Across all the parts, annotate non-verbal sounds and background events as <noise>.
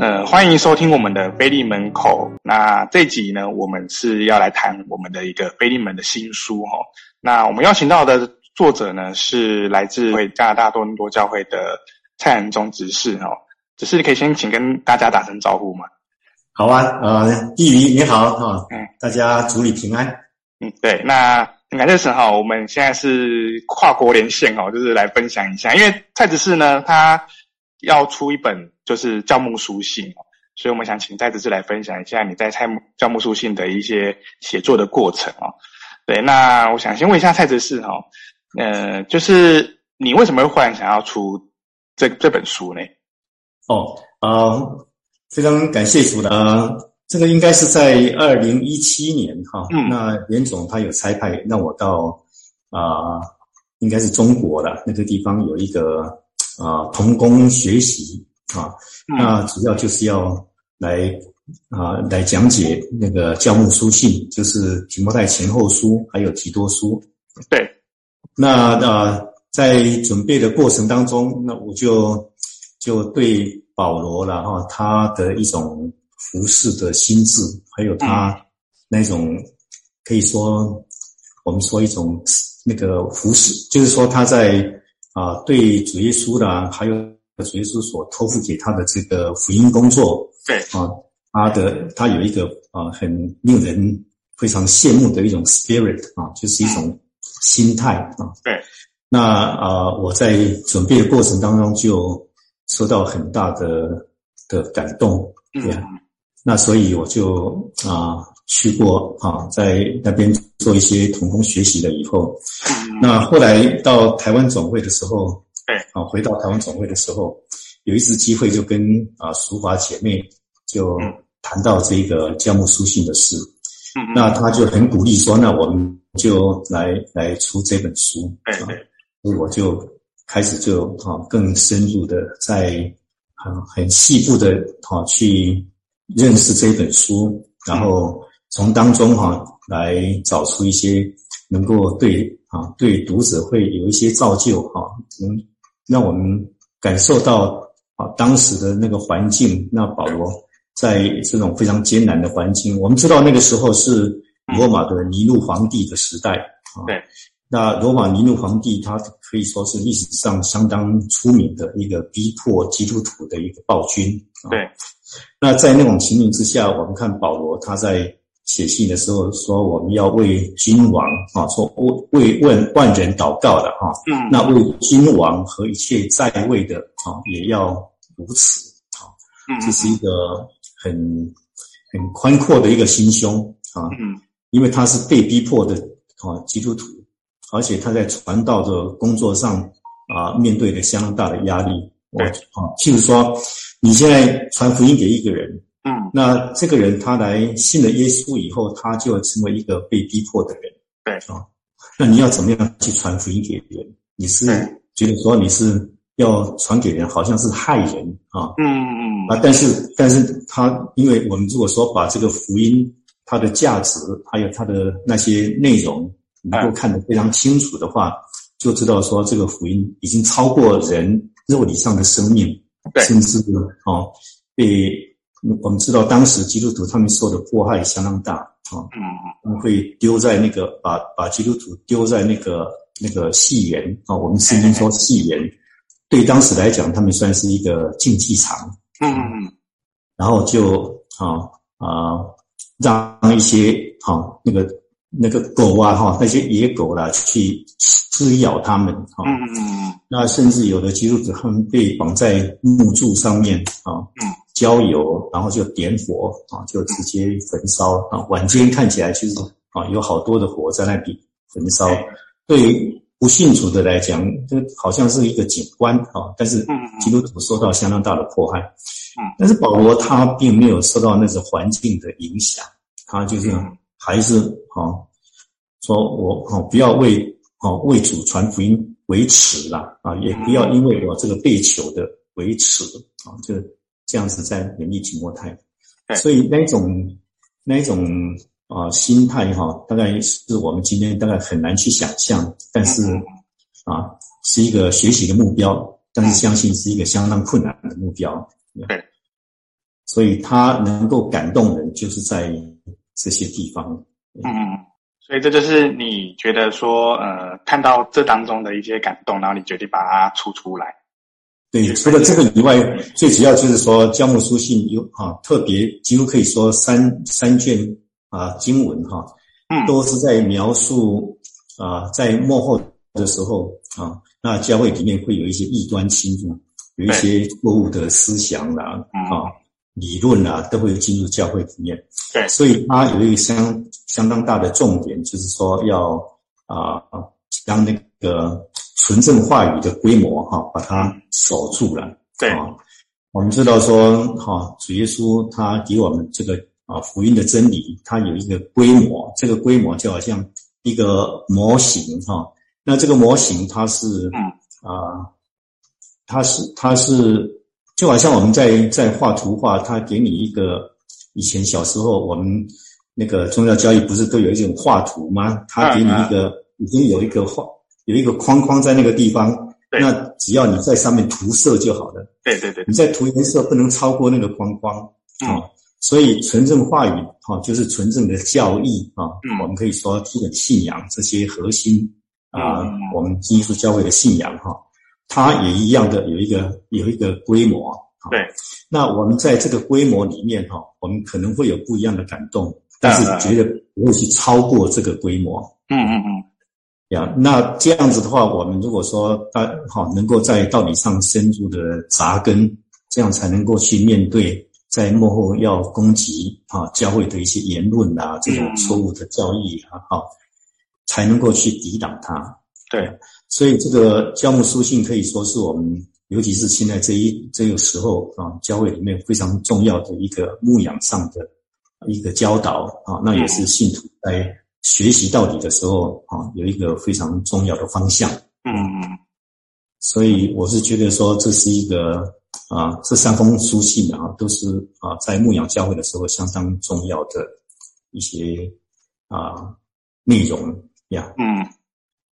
呃，欢迎收听我们的菲利门口。那这集呢，我们是要来谈我们的一个菲利门的新书哈。那我们邀请到的作者呢，是来自加拿大多伦多教会的蔡仁宗执事哈。执事可以先请跟大家打声招呼吗？好啊，呃，弟弟你好哈，嗯，大家主里平安。嗯，对，那很感谢神哈，我们现在是跨国连线哦，就是来分享一下，因为蔡执事呢，他要出一本。就是教牧书信，所以我们想请蔡执事来分享一下你在蔡教牧书信的一些写作的过程哦。对，那我想先问一下蔡执事哈，呃，就是你为什么会忽然想要出这这本书呢？哦，啊、呃，非常感谢主的，呃，这个应该是在二零一七年哈，嗯，那连总他有差派让我到啊、呃，应该是中国的那个地方有一个啊、呃、同工学习。啊，那主要就是要来啊来讲解那个教牧书信，就是提摩太前后书，还有提多书。对，那啊在准备的过程当中，那我就就对保罗了哈，他的一种服饰的心智，还有他那种可以说我们说一种那个服饰，就是说他在啊对主耶稣的还有。主耶稣所托付给他的这个福音工作，对啊，他的他有一个啊很令人非常羡慕的一种 spirit 啊，就是一种心态啊。对，那啊我在准备的过程当中就受到很大的的感动，对啊，嗯，那所以我就啊去过啊，在那边做一些童工学习了以后，嗯，那后来到台湾总会的时候。对，啊，回到台湾总会的时候，有一次机会就跟啊淑华姐妹就谈到这个教牧书信的事，嗯，那她就很鼓励说，那我们就来来出这本书，对对，所以我就开始就啊更深入的在很很细部的啊去认识这本书，然后从当中哈来找出一些能够对啊对读者会有一些造就哈能。让我们感受到啊，当时的那个环境。那保罗在这种非常艰难的环境，我们知道那个时候是罗马的尼禄皇帝的时代啊。对，那罗马尼禄皇帝他可以说是历史上相当出名的一个逼迫基督徒的一个暴君。对，那在那种情形之下，我们看保罗他在。写信的时候说，我们要为君王啊，说为为万万人祷告的哈，嗯，那为君王和一切在位的啊，也要如此啊，嗯，这是一个很很宽阔的一个心胸啊，嗯，因为他是被逼迫的啊基督徒，而且他在传道的工作上啊，面对着相当大的压力，我啊，譬如说你现在传福音给一个人。嗯，那这个人他来信了耶稣以后，他就要成为一个被逼迫的人。对啊，那你要怎么样去传福音给别人？你是觉得说你是要传给人，好像是害人啊？嗯嗯啊，但是但是他，因为我们如果说把这个福音它的价值还有它的那些内容能够看得非常清楚的话，就知道说这个福音已经超过人肉体上的生命，甚至啊被。我们知道当时基督徒他们受的迫害相当大啊，嗯，他们会丢在那个把把基督徒丢在那个那个戏园啊，我们圣经说戏园，对当时来讲，他们算是一个竞技场，嗯。嗯，然后就啊啊让一些啊那个那个狗啊哈那些野狗啦去撕咬他们啊，嗯嗯，那甚至有的基督徒他们被绑在木柱上面啊，嗯。浇油，然后就点火啊，就直接焚烧啊。晚间看起来其实啊，有好多的火在那里焚烧。对于不信主的来讲，这好像是一个景观啊。但是基督徒受到相当大的迫害。但是保罗他并没有受到那种环境的影响，他就是还是啊，说我啊不要为啊为主传福音为耻啦啊，也不要因为我这个被囚的为耻啊，就。这样子在勉励提摩太，所以那一种那一种啊、呃、心态哈，大概是我们今天大概很难去想象，但是啊是一个学习的目标，但是相信是一个相当困难的目标。对，所以他能够感动人，就是在这些地方。嗯，所以这就是你觉得说，呃，看到这当中的一些感动，然后你决定把它出出来。对，除了这个以外，最主要就是说，教牧书信有啊，特别几乎可以说三三卷啊经文哈，嗯，都是在描述啊，在幕后的时候啊，那教会里面会有一些异端侵入，有一些错误的思想啦，啊，理论啦，都会进入教会里面。对，所以它有一个相相当大的重点，就是说要啊，将那个。纯正话语的规模，哈，把它守住了。对啊，我们知道说，哈，主耶稣他给我们这个啊福音的真理，它有一个规模，这个规模就好像一个模型，哈。那这个模型它是，嗯啊，它是它是就好像我们在在画图画，他给你一个以前小时候我们那个宗教教育不是都有一种画图吗？他给你一个已经有一个画。有一个框框在那个地方，对那只要你在上面涂色就好了。对对对，你在涂颜色不能超过那个框框啊。嗯、所以纯正话语哈，就是纯正的教义啊。嗯，我们可以说基本信仰这些核心啊，嗯、我们基督教会的信仰哈，它也一样的有一个有一个规模。对，那我们在这个规模里面哈，我们可能会有不一样的感动，但是绝对不会去超过这个规模。嗯嗯嗯。呀，那这样子的话，我们如果说他好能够在道理上深入的扎根，这样才能够去面对在幕后要攻击啊教会的一些言论啊，这种错误的教义啊，好，才能够去抵挡它。对，所以这个教牧书信可以说是我们，尤其是现在这一这个时候啊，教会里面非常重要的一个牧养上的一个教导啊，那也是信徒在。学习到底的时候啊，有一个非常重要的方向。嗯嗯，所以我是觉得说，这是一个啊，这三封书信啊，都是啊，在牧养教会的时候相当重要的一些啊内容呀。嗯，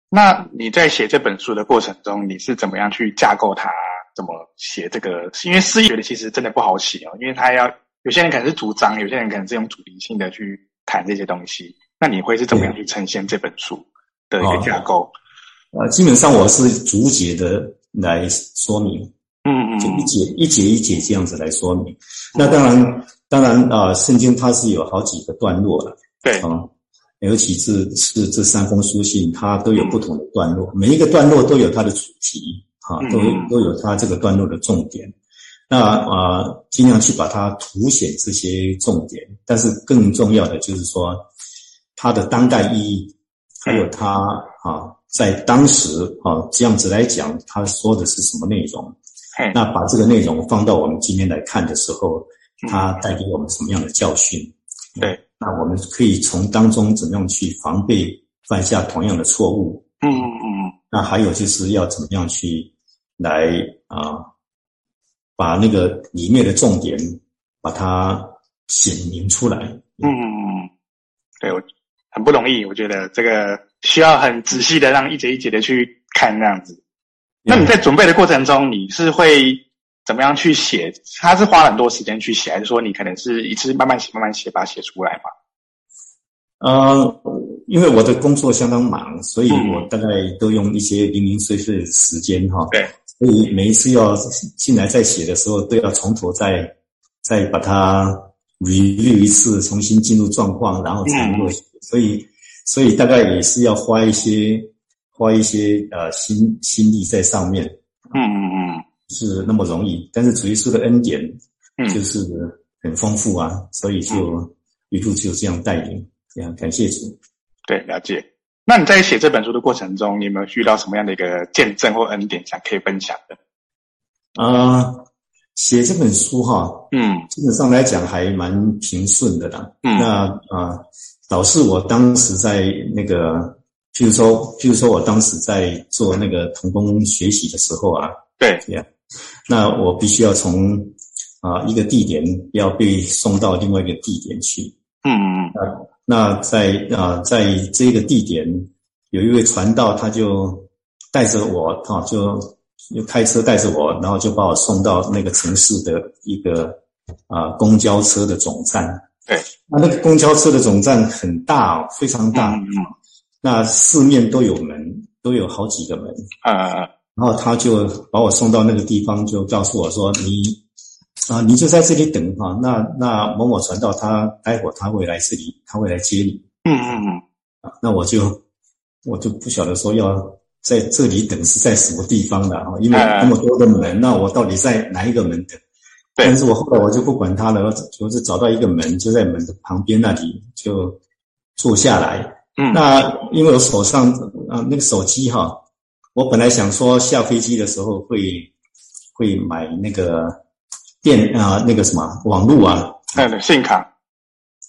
那你在写这本书的过程中，你是怎么样去架构它？怎么写这个？因为诗意的其实真的不好写哦，因为他要有些人可能是主张，有些人可能是用主题性的去谈这些东西。那你会是怎么样去呈现这本书的一个架构？呃，基本上我是逐节的来说明，嗯嗯，就一节一节一节这样子来说明。那当然，当然啊，圣经它是有好几个段落了，对啊，尤其是是这三封书信，它都有不同的段落，每一个段落都有它的主题，啊，都都有它这个段落的重点。那啊，尽量去把它凸显这些重点，但是更重要的就是说。它的当代意义，还有它啊，在当时啊这样子来讲，他说的是什么内容？那把这个内容放到我们今天来看的时候，它带给我们什么样的教训？对，那我们可以从当中怎么样去防备犯下同样的错误？嗯嗯嗯。那还有就是要怎么样去来啊，把那个里面的重点把它显明出来？嗯嗯嗯，对我。很不容易，我觉得这个需要很仔细的让一节一节的去看这样子。那你在准备的过程中，你是会怎么样去写？他是花很多时间去写，还是说你可能是一次慢慢写、慢慢写，把它写出来嘛？呃，因为我的工作相当忙，所以我大概都用一些零零碎碎的时间哈。对，所以每一次要进来再写的时候，都要从头再再把它 review 一次，重新进入状况，然后才能够写。所以，所以大概也是要花一些，花一些呃心心力在上面。嗯嗯嗯，是那么容易。但是主耶稣的恩典，就是很丰富啊，嗯、所以就一路就这样带领，这样感谢主。对，了解。那你在写这本书的过程中，你有没有遇到什么样的一个见证或恩典，想可以分享的？啊、呃，写这本书哈，嗯，基本上来讲还蛮平顺的啦。嗯，那啊。呃导致我当时在那个，譬如说，譬如说我当时在做那个童工学习的时候啊，对，这样，那我必须要从啊一个地点要被送到另外一个地点去，嗯嗯嗯，那在啊在这个地点有一位传道，他就带着我啊，就又开车带着我，然后就把我送到那个城市的一个啊、呃、公交车的总站。对，那那个公交车的总站很大，非常大。嗯，嗯，那四面都有门，都有好几个门。啊啊啊！然后他就把我送到那个地方，就告诉我说：“你啊，你就在这里等哈。那那某某传道他待会儿他会来这里，他会来接你。”嗯嗯嗯。啊，那我就我就不晓得说要在这里等是在什么地方的啊，因为那么多的门，那我到底在哪一个门等？对。但是我后来我就不管他了，我就是找到一个门，就在门的旁边那里就坐下来。嗯。那因为我手上啊那个手机哈，我本来想说下飞机的时候会会买那个电啊那个什么网络啊，嗯，信卡。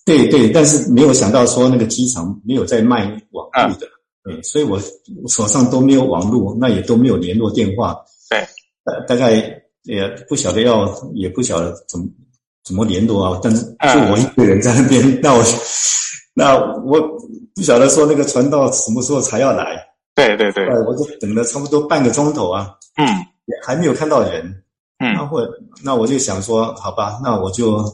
对对，但是没有想到说那个机场没有在卖网络的，嗯、对，所以我手上都没有网络，那也都没有联络电话，对，大大概也不晓得要，也不晓得怎么怎么联络啊。但是就我一个人在那边，嗯、<laughs> 那我那我不晓得说那个传道什么时候才要来，对对对，我就等了差不多半个钟头啊，嗯，也还没有看到人，嗯，那会那我就想说，好吧，那我就。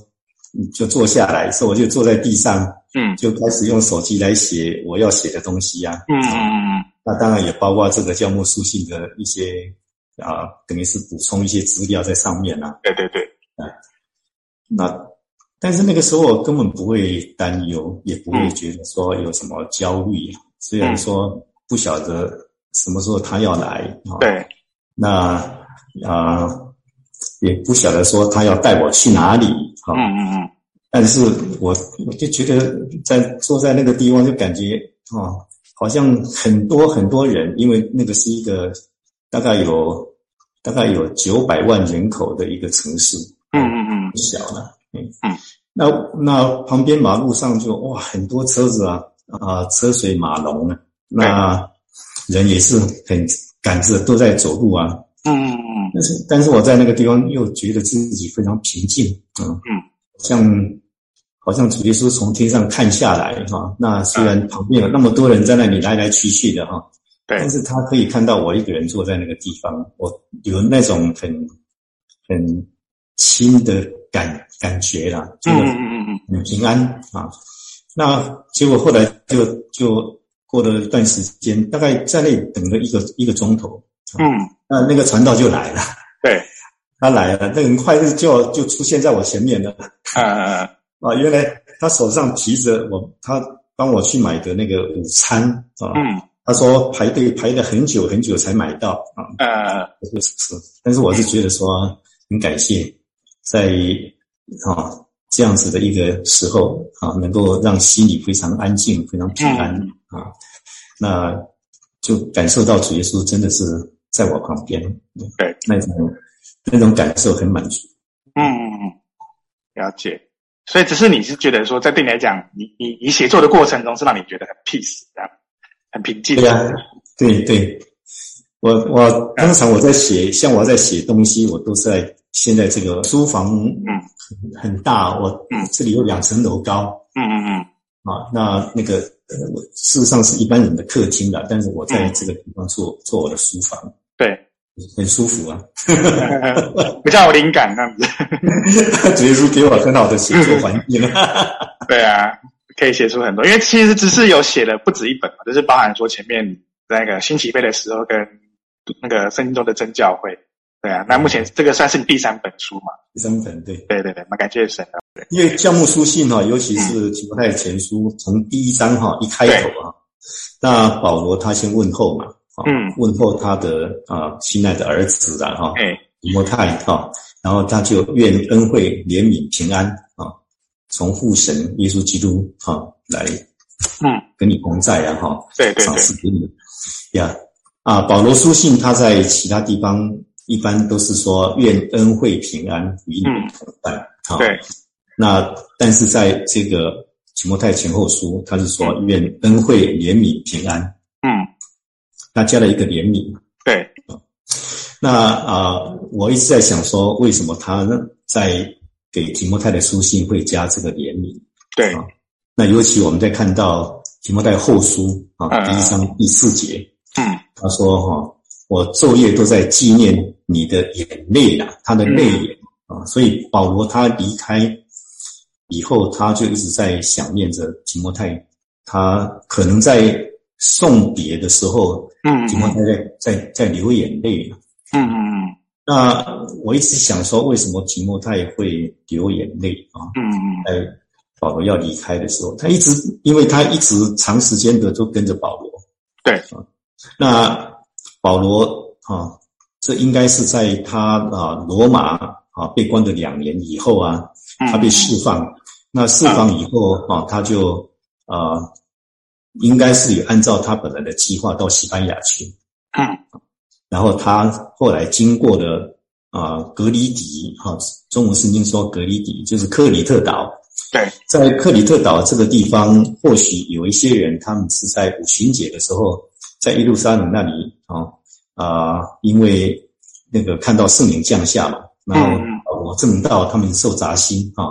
就坐下来，所以我就坐在地上，嗯，就开始用手机来写我要写的东西呀、啊，嗯嗯嗯，那当然也包括这个教牧书信的一些啊，等于是补充一些资料在上面啊。对对对，啊，那但是那个时候我根本不会担忧，也不会觉得说有什么焦虑，嗯、虽然说不晓得什么时候他要来，啊、对，那啊也不晓得说他要带我去哪里。嗯嗯嗯，但是我我就觉得在坐在那个地方就感觉啊，好像很多很多人，因为那个是一个大概有大概有九百万人口的一个城市，嗯嗯嗯，不小了，嗯。嗯，那那旁边马路上就哇很多车子啊啊车水马龙啊，那人也是很赶着都在走路啊。嗯嗯嗯，但是但是我在那个地方又觉得自己非常平静，嗯嗯，像好像主耶稣从天上看下来哈，那虽然旁边有那么多人在那里来来去去的哈，对，但是他可以看到我一个人坐在那个地方，我有那种很很亲的感感觉啦，觉得嗯嗯嗯。很平安啊。那结果后来就就过了一段时间，大概在那里等了一个一个钟头。嗯，那那个传道就来了，对，<laughs> 他来了，那很快就就出现在我前面了。嗯嗯嗯，<laughs> 啊，原来他手上提着我他帮我去买的那个午餐啊，嗯，他说排队排了很久很久才买到啊，嗯嗯嗯，是是，但是我是觉得说很感谢，在啊这样子的一个时候啊，能够让心里非常安静，非常平安啊，那就感受到主耶稣真的是。在我旁边，对，那种那种感受很满足。嗯嗯嗯，了解。所以只是你是觉得说，在对你来讲，你你你写作的过程中是让你觉得很 peace，这样很平静。对啊，对对。我我通常我在写，像我在写东西，我都是在现在这个书房，嗯，很大，我嗯这里有两层楼高，嗯嗯嗯，啊，那那个我事实上是一般人的客厅了，但是我在这个地方做做我的书房。对，很舒服啊，<laughs> 比较有灵感这样子。直接是给我很好的写作环境了。<laughs> 对啊，可以写出很多，因为其实只是有写了不止一本嘛，就是包含说前面那个新起飞的时候跟那个圣经中的真教会。对啊，那目前这个算是你第三本书嘛？第三本，对，对对对，蛮感谢神的。对，因为教牧书信哈，尤其是提摩太前书，从第一章哈一开头啊，那保罗他先问候嘛。嗯，问候他的啊，亲爱的儿子啊，哈，哎，提摩太哈，然后他就愿恩惠、怜悯、平安啊，从父神耶稣基督哈来，嗯，跟你同在啊，哈，对对对，赏赐给你呀。啊，保罗书信他在其他地方一般都是说愿恩惠平安与你同在，啊，对，那但是在这个提摩太前后书，他是说愿恩惠、怜悯、平安，嗯。他加了一个怜悯，对，那啊、呃，我一直在想说，为什么他呢在给提摩太的书信会加这个怜悯？对，啊，那尤其我们在看到提摩太后书啊，嗯、第一章第四节，嗯，他说哈，我昼夜都在纪念你的眼泪啊，他的泪眼啊，所以保罗他离开以后，他就一直在想念着提摩太，他可能在送别的时候，嗯，提摩太在在在流眼泪，嗯嗯嗯。那我一直想说，为什么提摩太会流眼泪啊？嗯嗯。在保罗要离开的时候，他一直，因为他一直长时间的都跟着保罗。对啊。那保罗啊，这应该是在他啊罗马。啊，被关的两年以后啊，他被释放。嗯、那释放以后啊，他就啊，应该是有按照他本来的计划到西班牙去。嗯。然后他后来经过了啊，格里底哈，中文圣经说格里底就是克里特岛。对。在克里特岛这个地方，或许有一些人，他们是在五旬节的时候，在耶路撒冷那里啊啊，因为那个看到圣灵降下嘛。然后我证到他们受砸心啊，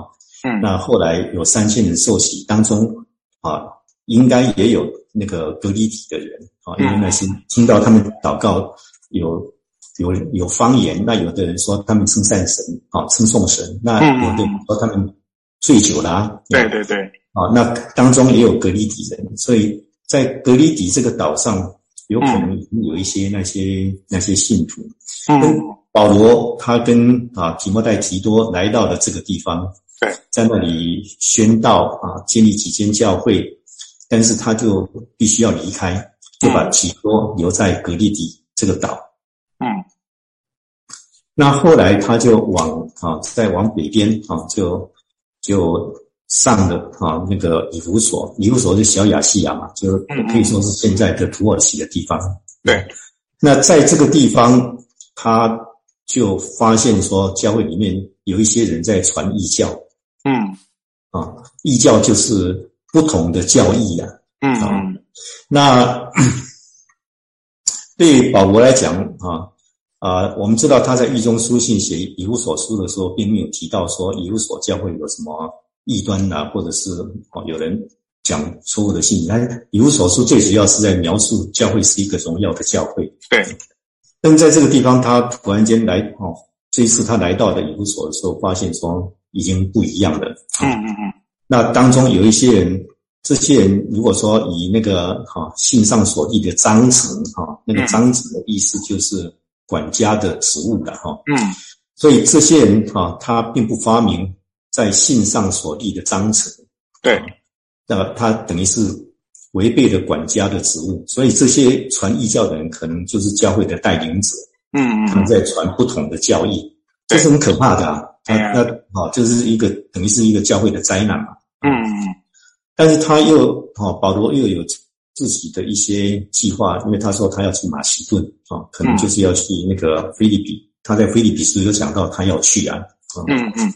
嗯，那后来有三千人受洗，当中啊，应该也有那个格里底的人啊，因为那些听到他们祷告有有有方言，那有的人说他们称赞神啊，称颂神，那有的人说他们醉酒啦啊，对对对，啊，那当中也有格里底人，所以在格里底这个岛上，有可能有一些那些那些信徒，嗯。保罗他跟啊提摩太提多来到了这个地方，对，在那里宣道啊，建立几间教会，但是他就必须要离开，就把提多留在格里底这个岛。嗯，那后来他就往啊再往北边啊，就就上了啊那个以弗所，以弗所是小亚细亚嘛，就可以说是现在的土耳其的地方。对，那在这个地方他。就发现说，教会里面有一些人在传异教，嗯，啊，异教就是不同的教义啊，嗯，啊，那 <coughs> 对保罗来讲啊，啊，我们知道他在狱中书信写以物所书的时候，并没有提到说以物所教会有什么异端啊，或者是哦有人讲错误的信息。他以物所书最主要是在描述教会是一个荣耀的教会，对。但在这个地方，他突然间来哦，这一次他来到的以物所的时候，发现说已经不一样了。嗯嗯嗯。那当中有一些人，这些人如果说以那个哈信上所立的章程哈，那个章程的意思就是管家的职务的哈。嗯。所以这些人哈，他并不发明在信上所立的章程。对。那他等于是。违背了管家的职务，所以这些传异教的人可能就是教会的带领者，嗯，他们在传不同的教义，这是很可怕的啊。那那啊，就是一个等于是一个教会的灾难嘛。嗯嗯。但是他又啊，保罗又有自己的一些计划，因为他说他要去马其顿啊，可能就是要去那个菲律宾，他在腓立比书有讲到他要去啊。嗯嗯。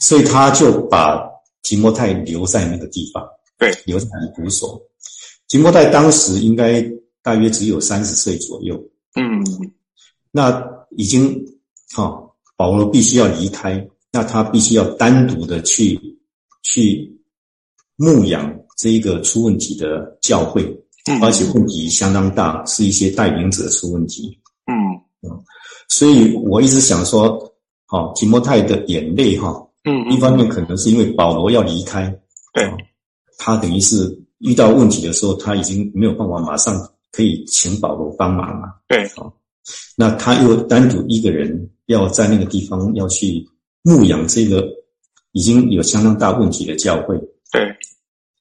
所以他就把提摩太留在那个地方，对，留在以弗所。提摩太当时应该大约只有三十岁左右，嗯，那已经，哈、哦，保罗必须要离开，那他必须要单独的去去牧养这一个出问题的教会，嗯，而且问题相当大，是一些带领者出问题，嗯。嗯，所以我一直想说，哈，提摩太的眼泪，哈，嗯，一方面可能是因为保罗要离开，对，他等于是。遇到问题的时候，他已经没有办法马上可以请保罗帮忙了。对，好，那他又单独一个人要在那个地方要去牧养这个已经有相当大问题的教会。对，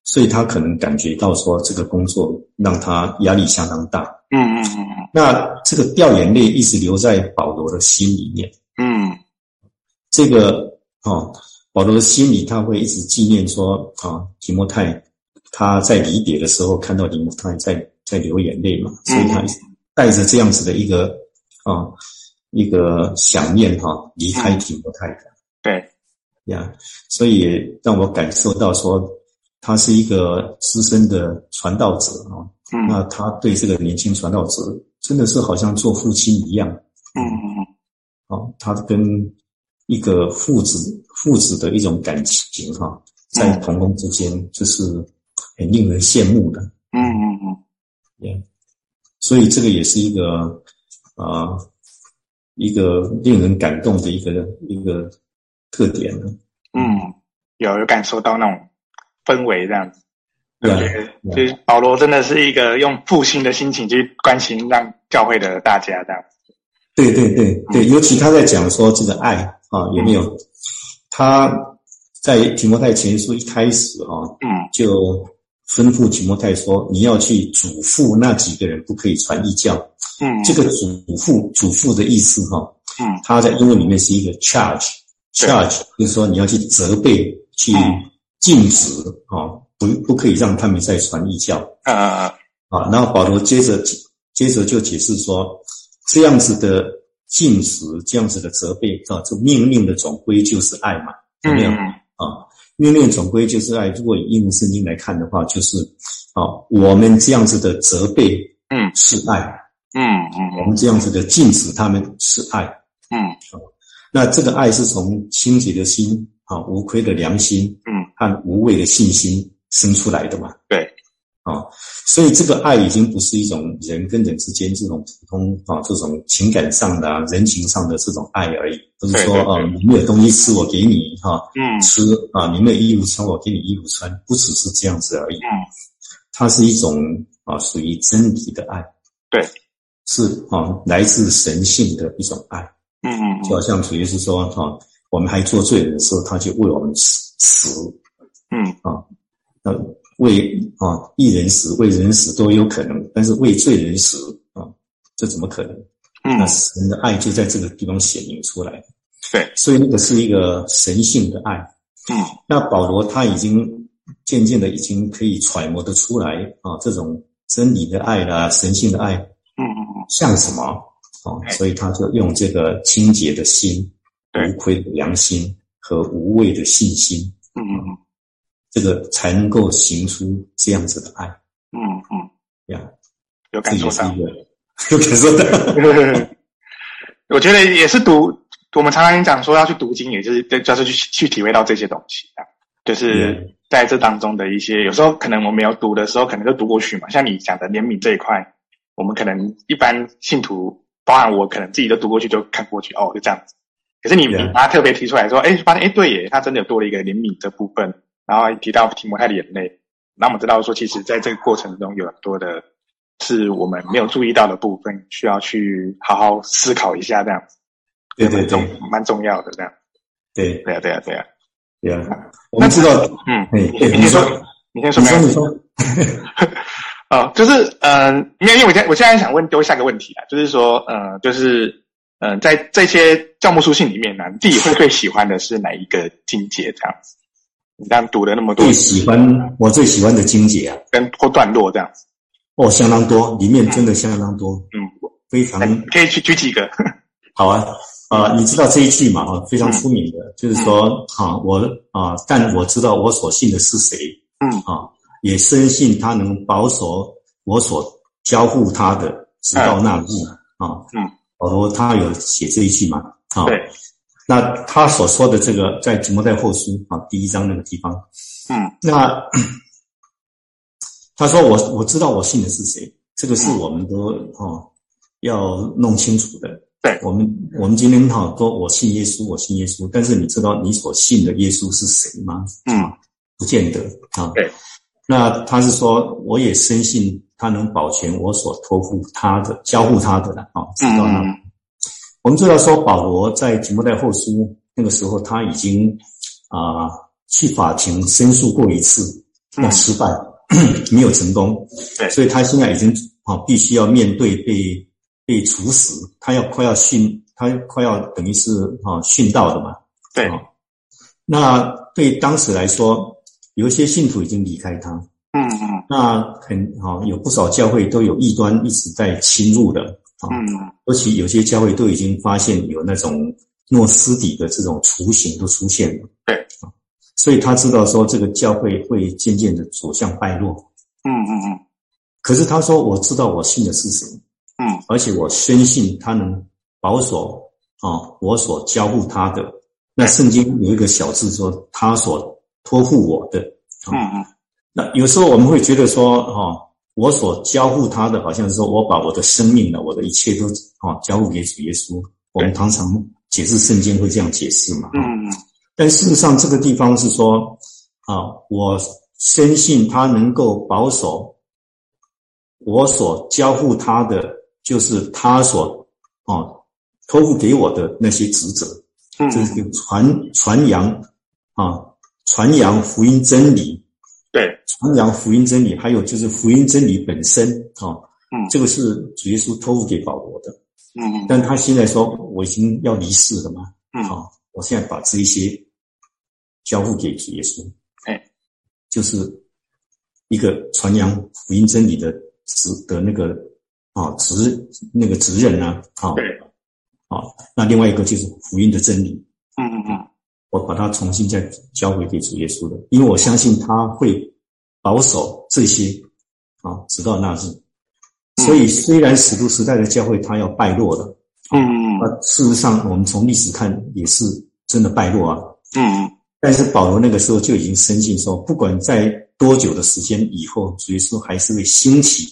所以他可能感觉到说这个工作让他压力相当大。嗯嗯嗯嗯。那这个掉眼泪一直留在保罗的心里面。嗯，这个哦，保罗的心里他会一直纪念说啊，提摩太。他在离别的时候看到提摩太在在流眼泪嘛，所以他带着这样子的一个啊一个想念哈离开提摩太的。对，呀，所以让我感受到说他是一个资深的传道者啊。嗯，那他对这个年轻传道者真的是好像做父亲一样。嗯嗯嗯。哦，他跟一个父子父子的一种感情哈，在同工之间就是。很令人羡慕的，嗯嗯嗯，yeah. 所以这个也是一个啊、呃，一个令人感动的一个一个特点呢。嗯，有有感受到那种氛围这样子。对，其实保罗真的是一个用复兴的心情去关心让教会的大家这样子。对对对对，尤其他在讲说这个爱啊，有没有？他在提摩太前书一开始啊，嗯，就吩咐提摩太说，你要去嘱咐那几个人，不可以传异教。嗯，这个嘱咐嘱咐的意思哈，嗯，他在英文里面是一个 charge，charge 就是说你要去责备，去禁止啊。不不可以让他们再传异教啊啊啊！啊，然后保罗接着接着就解释说，这样子的禁止，这样子的责备啊，这命令的总归就是爱嘛，有没有啊？命令总归就是爱。如果以英文圣经来看的话，就是啊，我们这样子的责备，嗯，是爱，嗯嗯，我们这样子的禁止他们是爱，嗯，啊那这个爱是从清洁的心啊，无亏的良心，嗯，和无畏的信心。生出来的嘛，对，啊，所以这个爱已经不是一种人跟人之间这种普通啊，这种情感上的、啊、人情上的这种爱而已，不是说啊，你没有东西吃，我给你哈，嗯，吃啊，你没有衣服穿，我给你衣服穿，不只是这样子而已，嗯，它是一种啊，属于真理的爱，对，是啊，来自神性的一种爱，嗯嗯，就好像主耶稣说哈，我们还做罪人的时候，他就为我们死死，嗯啊。那为啊一人死，为人死都有可能，但是为罪人死啊，这怎么可能？嗯，那神的爱就在这个地方显明出来。对，所以那个是一个神性的爱。嗯，那保罗他已经渐渐的已经可以揣摩得出来啊，这种真理的爱啦，神性的爱，嗯嗯嗯，像什么啊？所以他就用这个清洁的心、无愧的良心和无畏的信心。嗯嗯嗯。这个才能够行出这样子的爱，嗯嗯，呀，有感受到，有感受到。我觉得也是读，我们常常讲说要去读经，也就是就是去去体会到这些东西啊，就是在这当中的一些，有时候可能我们有读的时候，可能就读过去嘛。像你讲的怜悯这一块，我们可能一般信徒，包含我，可能自己都读过去就看过去，哦，就这样子。可是你你把它特别提出来说，哎，发现哎，对耶，他真的有多了一个怜悯这部分。然后提到提摩太的眼泪，那我们知道说，其实在这个过程中有很多的，是我们没有注意到的部分，需要去好好思考一下，这样子，对对对，蛮重要的这样。对。对啊对啊对啊。对啊，我们知道，嗯，你先说，你先说，你说，啊，<laughs> 就是嗯，因为因为我现我现在想问丢下个问题啊，就是说，呃，就是嗯，在这些教牧书信里面呢，你自己会最喜欢的是哪一个经节这样子？你刚读了那么多，最喜欢我最喜欢的经节啊，跟或段落这样。子，哦，相当多，里面真的相当多，嗯，非常可以去举几个，<laughs> 好啊，啊，你知道这一句嘛？啊，非常出名的，就是说啊，我啊，但我知道我所信的是谁，嗯。啊，也深信他能保守我所交付他的，直到那日啊，嗯，保罗他有写这一句嘛？啊，对。那他所说的这个，在提摩太后书啊第一章那个地方，嗯，那 <clears throat> 他说我我知道我信的是谁，这个是我们都哦要弄清楚的。对，我们我们今天哈说我信耶稣，我信耶稣，但是你知道你所信的耶稣是谁吗？嗯，不见得啊。对，那他是说我也深信他能保全我所托付他的、交付他的了啊，知道吗？我们知道说，保罗在提摩太后书那个时候，他已经啊、呃、去法庭申诉过一次，那失败，嗯、<clears throat> 没有成功，对，所以他现在已经啊必须要面对被被处死，他要快要殉，他快要等于是啊殉道的嘛，对、啊。那对当时来说，有一些信徒已经离开他，嗯嗯，那很啊有不少教会都有异端一直在侵入的。嗯，而且有些教会都已经发现有那种诺斯底的这种雏形都出现了。对，所以他知道说这个教会会渐渐的走向败落。嗯嗯嗯。可是他说：“我知道我信的是谁。”嗯，而且我深信他能保守啊，我所交付他的。那圣经有一个小字说：“他所托付我的。”嗯嗯。那有时候我们会觉得说，哈。我所交付他的，好像是说我把我的生命呢，我的一切都啊交付给主耶稣。我们常常解释圣经会这样解释嘛。嗯。但事实上，这个地方是说啊，我深信他能够保守我所交付他的，就是他所啊托付给我的那些职责。嗯。就是传传扬啊，传扬福音真理。对。传扬福音真理，还有就是福音真理本身啊。嗯，这个是主耶稣托付给保罗的。嗯，但他现在说我已经要离世了嘛。嗯，好，我现在把这一些交付给主耶稣。哎，就是一个传扬福音真理的职的那个啊职那个职任啊。啊，对，啊，那另外一个就是福音的真理。嗯嗯嗯，我把它重新再交回给主耶稣的，因为我相信他会保守这些啊，直到那日。所以，虽然使徒时代的教会它要败落了，嗯，那事实上，我们从历史看也是真的败落啊，嗯，但是保罗那个时候就已经深信说，不管在多久的时间以后，主耶稣还是会兴起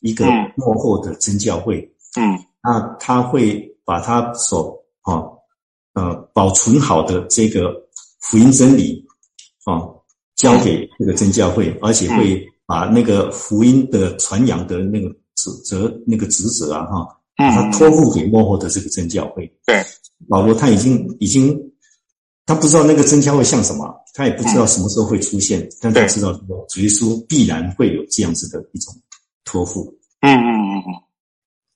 一个幕后的真教会，嗯，那他会把他所啊呃保存好的这个福音真理啊交给这个真教会，而且会把那个福音的传扬的那个。职责那个职责啊，哈，他托付给幕后的这个真教会。对，保罗他已经已经，他不知道那个真教会像什么，他也不知道什么时候会出现，嗯、但他知道主耶稣必然会有这样子的一种托付。嗯嗯嗯嗯。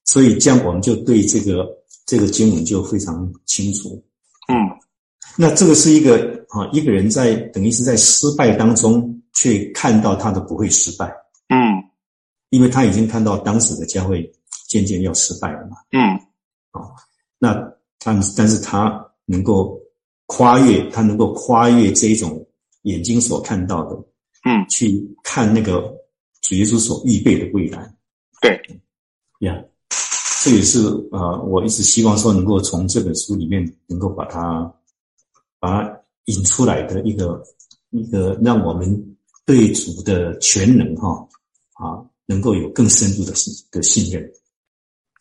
所以这样我们就对这个这个经文就非常清楚。嗯，那这个是一个啊，一个人在等于是在失败当中，却看到他的不会失败。嗯。因为他已经看到当时的教会渐渐要失败了嘛，嗯，啊，那但但是他能够跨越，他能够跨越这一种眼睛所看到的，嗯，去看那个主耶稣所预备的未来，对，呀，这也是呃，我一直希望说能够从这本书里面能够把它把它引出来的一个一个让我们对主的全能哈啊。能够有更深入的信的信任，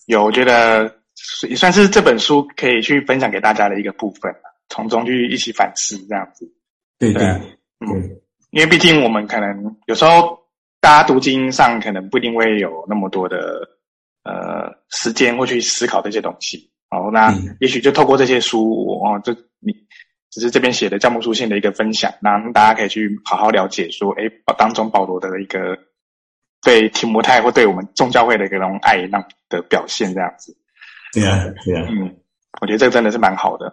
有，我觉得也算是这本书可以去分享给大家的一个部分，从中去一起反思这样子。对对，嗯，因为毕竟我们可能有时候大家读经上可能不一定会有那么多的呃时间会去思考这些东西。好，那也许就透过这些书，哦，就你只是这边写的教牧书信的一个分享，让大家可以去好好了解说，哎，当中保罗的一个。对提摩太或对我们众教会的一个那种爱那的表现，这样子。对啊，对啊。嗯，我觉得这个真的是蛮好的。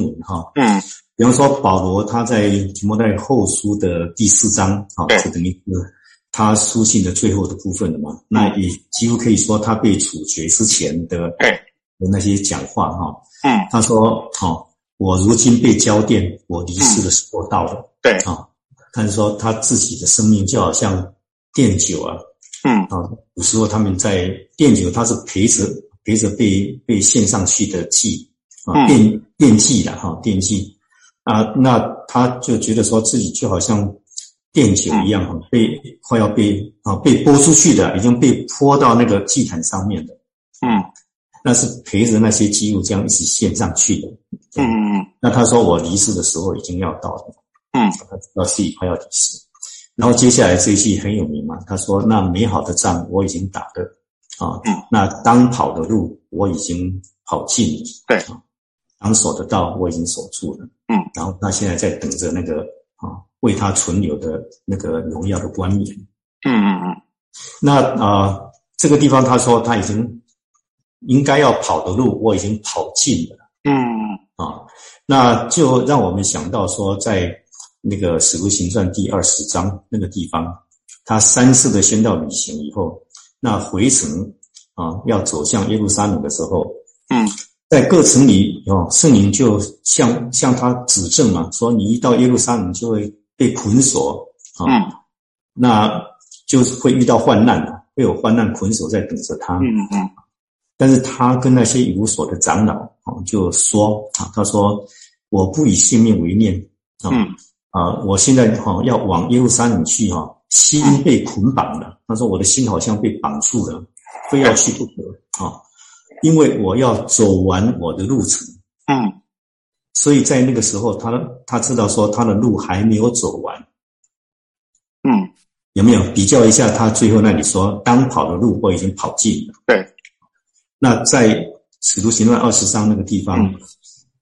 嗯，好。嗯，比方说保罗他在提摩太后书的第四章，啊，就等于是他书信的最后的部分了嘛。那也几乎可以说他被处决之前的，对的那些讲话哈。嗯，他说：“好，我如今被交奠，我离世的时候到了。”对啊，他是说他自己的生命就好像奠酒啊。嗯啊，有时候他们在奠酒，他是陪着陪着被被献上去的祭啊，奠奠祭的哈，奠祭啊，那他就觉得说自己就好像奠酒一样哈，被快要被啊被拨出去的，已经被泼到那个祭坛上面的，嗯，那是陪着那些肌肉这样一起献上去的，嗯嗯，那他说我离世的时候已经要到了，嗯，他知道自己快要离世。然后接下来这一句很有名嘛，他说：“那美好的仗我已经打了，啊，那当跑的路我已经跑尽了，对，啊，当守的道我已经守住了，嗯，然后他现在在等着那个啊为他存留的那个荣耀的冠冕，嗯嗯嗯。那啊这个地方他说他已经应该要跑的路我已经跑尽了，嗯啊，那就让我们想到说在。”那个《使徒行传》第二十章那个地方，他三次的宣道旅行以后，那回程啊，要走向耶路撒冷的时候，嗯，在各城里哦，圣灵就向向他指证嘛，说你一到耶路撒冷就会被捆锁啊，嗯，那就是会遇到患难了，会有患难捆锁在等着他，嗯嗯，但是他跟那些以无所的长老啊，就说啊，他说我不以性命为念啊。嗯啊，我现在哈要往耶路撒冷去哈，心被捆绑了。他说我的心好像被绑住了，非要去不可啊。因为我要走完我的路程。嗯，所以在那个时候，他他知道说他的路还没有走完。嗯，有没有比较一下？他最后那里说，当跑的路我已经跑尽了。对。那在使徒行传二十章那个地方。嗯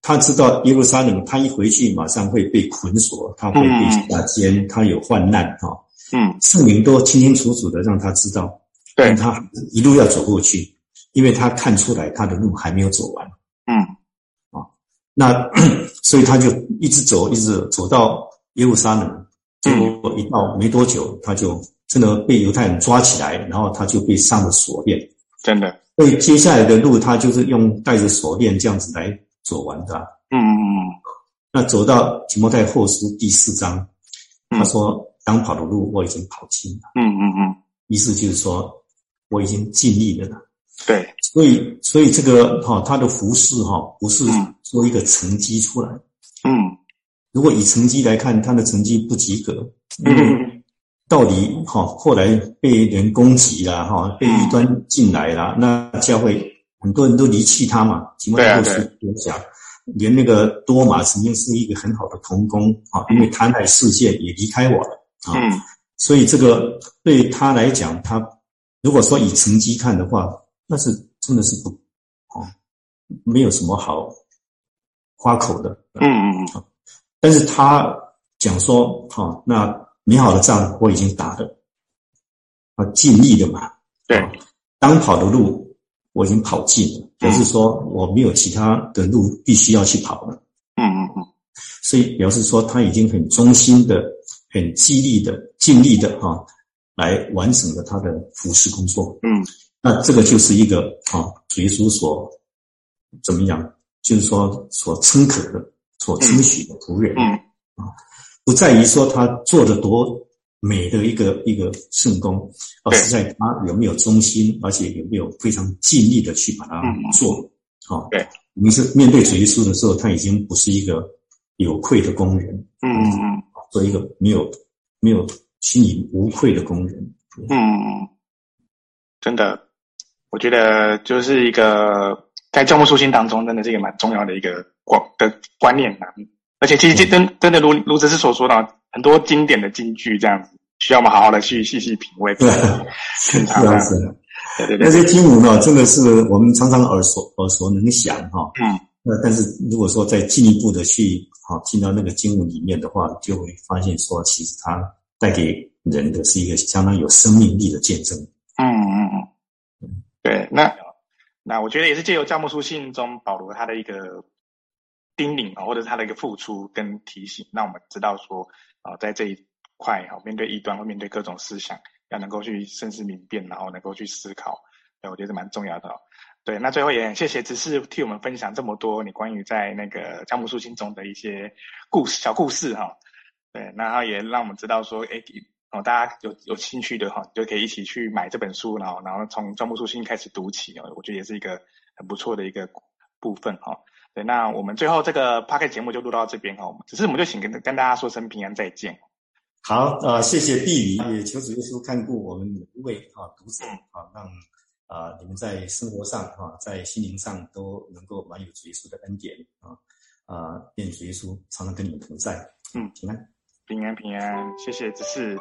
他知道耶路撒冷，他一回去马上会被捆锁，他会被下监，嗯、他有患难哈。嗯，圣灵都清清楚楚的让他知道，对他一路要走过去，因为他看出来他的路还没有走完。那 <clears throat> 所以他就一直走，一直走到耶路撒冷，结果一到没多久，他就真的被犹太人抓起来，然后他就被上了锁链。真的，所以接下来的路，他就是用带着锁链这样子来。走完的，嗯嗯嗯，那走到提摩太后书第四章，他说：“当跑的路我已经跑尽了。”嗯嗯嗯，意思就是说我已经尽力了。对，所以所以这个哈，他的服饰哈，不是说一个成绩出来。嗯，如果以成绩来看，他的成绩不及格。嗯，到底哈后来被人攻击了哈，被异端进来了，那教会。很多人都离弃他嘛，提摩太后书有讲，连那个多马曾经是一个很好的同工啊，因为贪爱世界也离开我了啊。嗯，所以这个对他来讲，他如果说以成绩看的话，那是真的是不啊，没有什么好夸口的。嗯嗯嗯。但是他讲说，哈，那美好的仗我已经打了，啊，尽力了嘛。对，当跑的路。我已经跑尽了，表示说我没有其他的路必须要去跑了。嗯嗯嗯，所以表示说他已经很忠心的、很激励的、尽力的哈，来完成了他的服侍工作。嗯，那这个就是一个啊，主耶稣所怎么样？就是说所称可的、所称许的仆人。嗯啊，不在于说他做的多。美的一个一个圣功，而是在他有没有忠心，而且有没有非常尽力的去把它做好。对，你是面对主耶稣的时候，他已经不是一个有愧的工人，嗯嗯，做一个没有没有心里无愧的工人。嗯，真的，我觉得就是一个在教牧书信当中，真的是一个蛮重要的一个观的观念啊。而且其实真真的如如执事所说的。很多经典的金句，这样子需要我们好好的去细细品味。对，是这样子。对对对，那些经文呢，真的是我们常常耳熟耳熟能详哈。嗯。那但是如果说再进一步的去好进到那个经文里面的话，就会发现说，其实它带给人的是一个相当有生命力的见证。嗯嗯嗯。对，那那我觉得也是借由教牧书信中保罗他的一个叮咛啊，或者是他的一个付出跟提醒，让我们知道说。啊，在这一块哈，面对异端或面对各种思想，要能够去深思明辨，然后能够去思考，对，我觉得是蛮重要的。对，那最后也很谢谢执事替我们分享这么多你关于在那个教牧书信中的一些故事、小故事哈。对，然后也让我们知道说，哎，哦，大家有有兴趣的哈，就可以一起去买这本书，然后然后从教牧书信开始读起哦，我觉得也是一个很不错的一个部分哈。对，那我们最后这个 Podcast 节目就录到这边哈，只是我们就请跟跟大家说声平安再见。好，呃，谢谢毕礼，也求主耶稣看顾我们每一位啊读者啊，让啊你们在生活上啊，在心灵上都能够满有主耶稣的恩典啊啊，愿主耶稣常常跟你们同在。嗯，平安，平安，平安，谢谢只是。